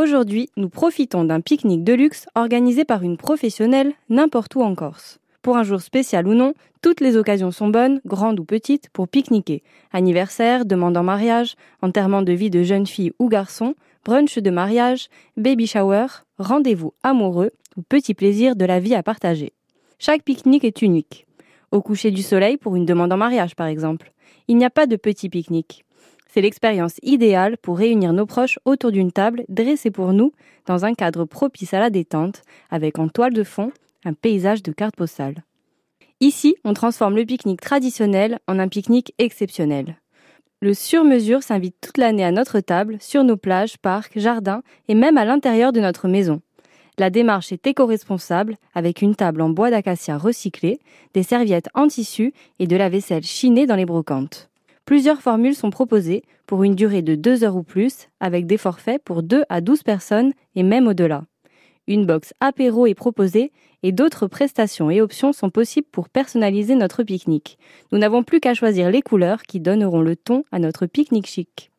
Aujourd'hui, nous profitons d'un pique-nique de luxe organisé par une professionnelle n'importe où en Corse. Pour un jour spécial ou non, toutes les occasions sont bonnes, grandes ou petites, pour pique-niquer. Anniversaire, demande en mariage, enterrement de vie de jeune fille ou garçon, brunch de mariage, baby shower, rendez-vous amoureux ou petit plaisir de la vie à partager. Chaque pique-nique est unique. Au coucher du soleil pour une demande en mariage par exemple. Il n'y a pas de petit pique-nique. C'est l'expérience idéale pour réunir nos proches autour d'une table dressée pour nous dans un cadre propice à la détente, avec en toile de fond un paysage de cartes postales. Ici, on transforme le pique-nique traditionnel en un pique-nique exceptionnel. Le sur-mesure s'invite toute l'année à notre table, sur nos plages, parcs, jardins et même à l'intérieur de notre maison. La démarche est éco-responsable avec une table en bois d'acacia recyclé, des serviettes en tissu et de la vaisselle chinée dans les brocantes. Plusieurs formules sont proposées pour une durée de 2 heures ou plus, avec des forfaits pour 2 à 12 personnes et même au-delà. Une box apéro est proposée et d'autres prestations et options sont possibles pour personnaliser notre pique-nique. Nous n'avons plus qu'à choisir les couleurs qui donneront le ton à notre pique-nique chic.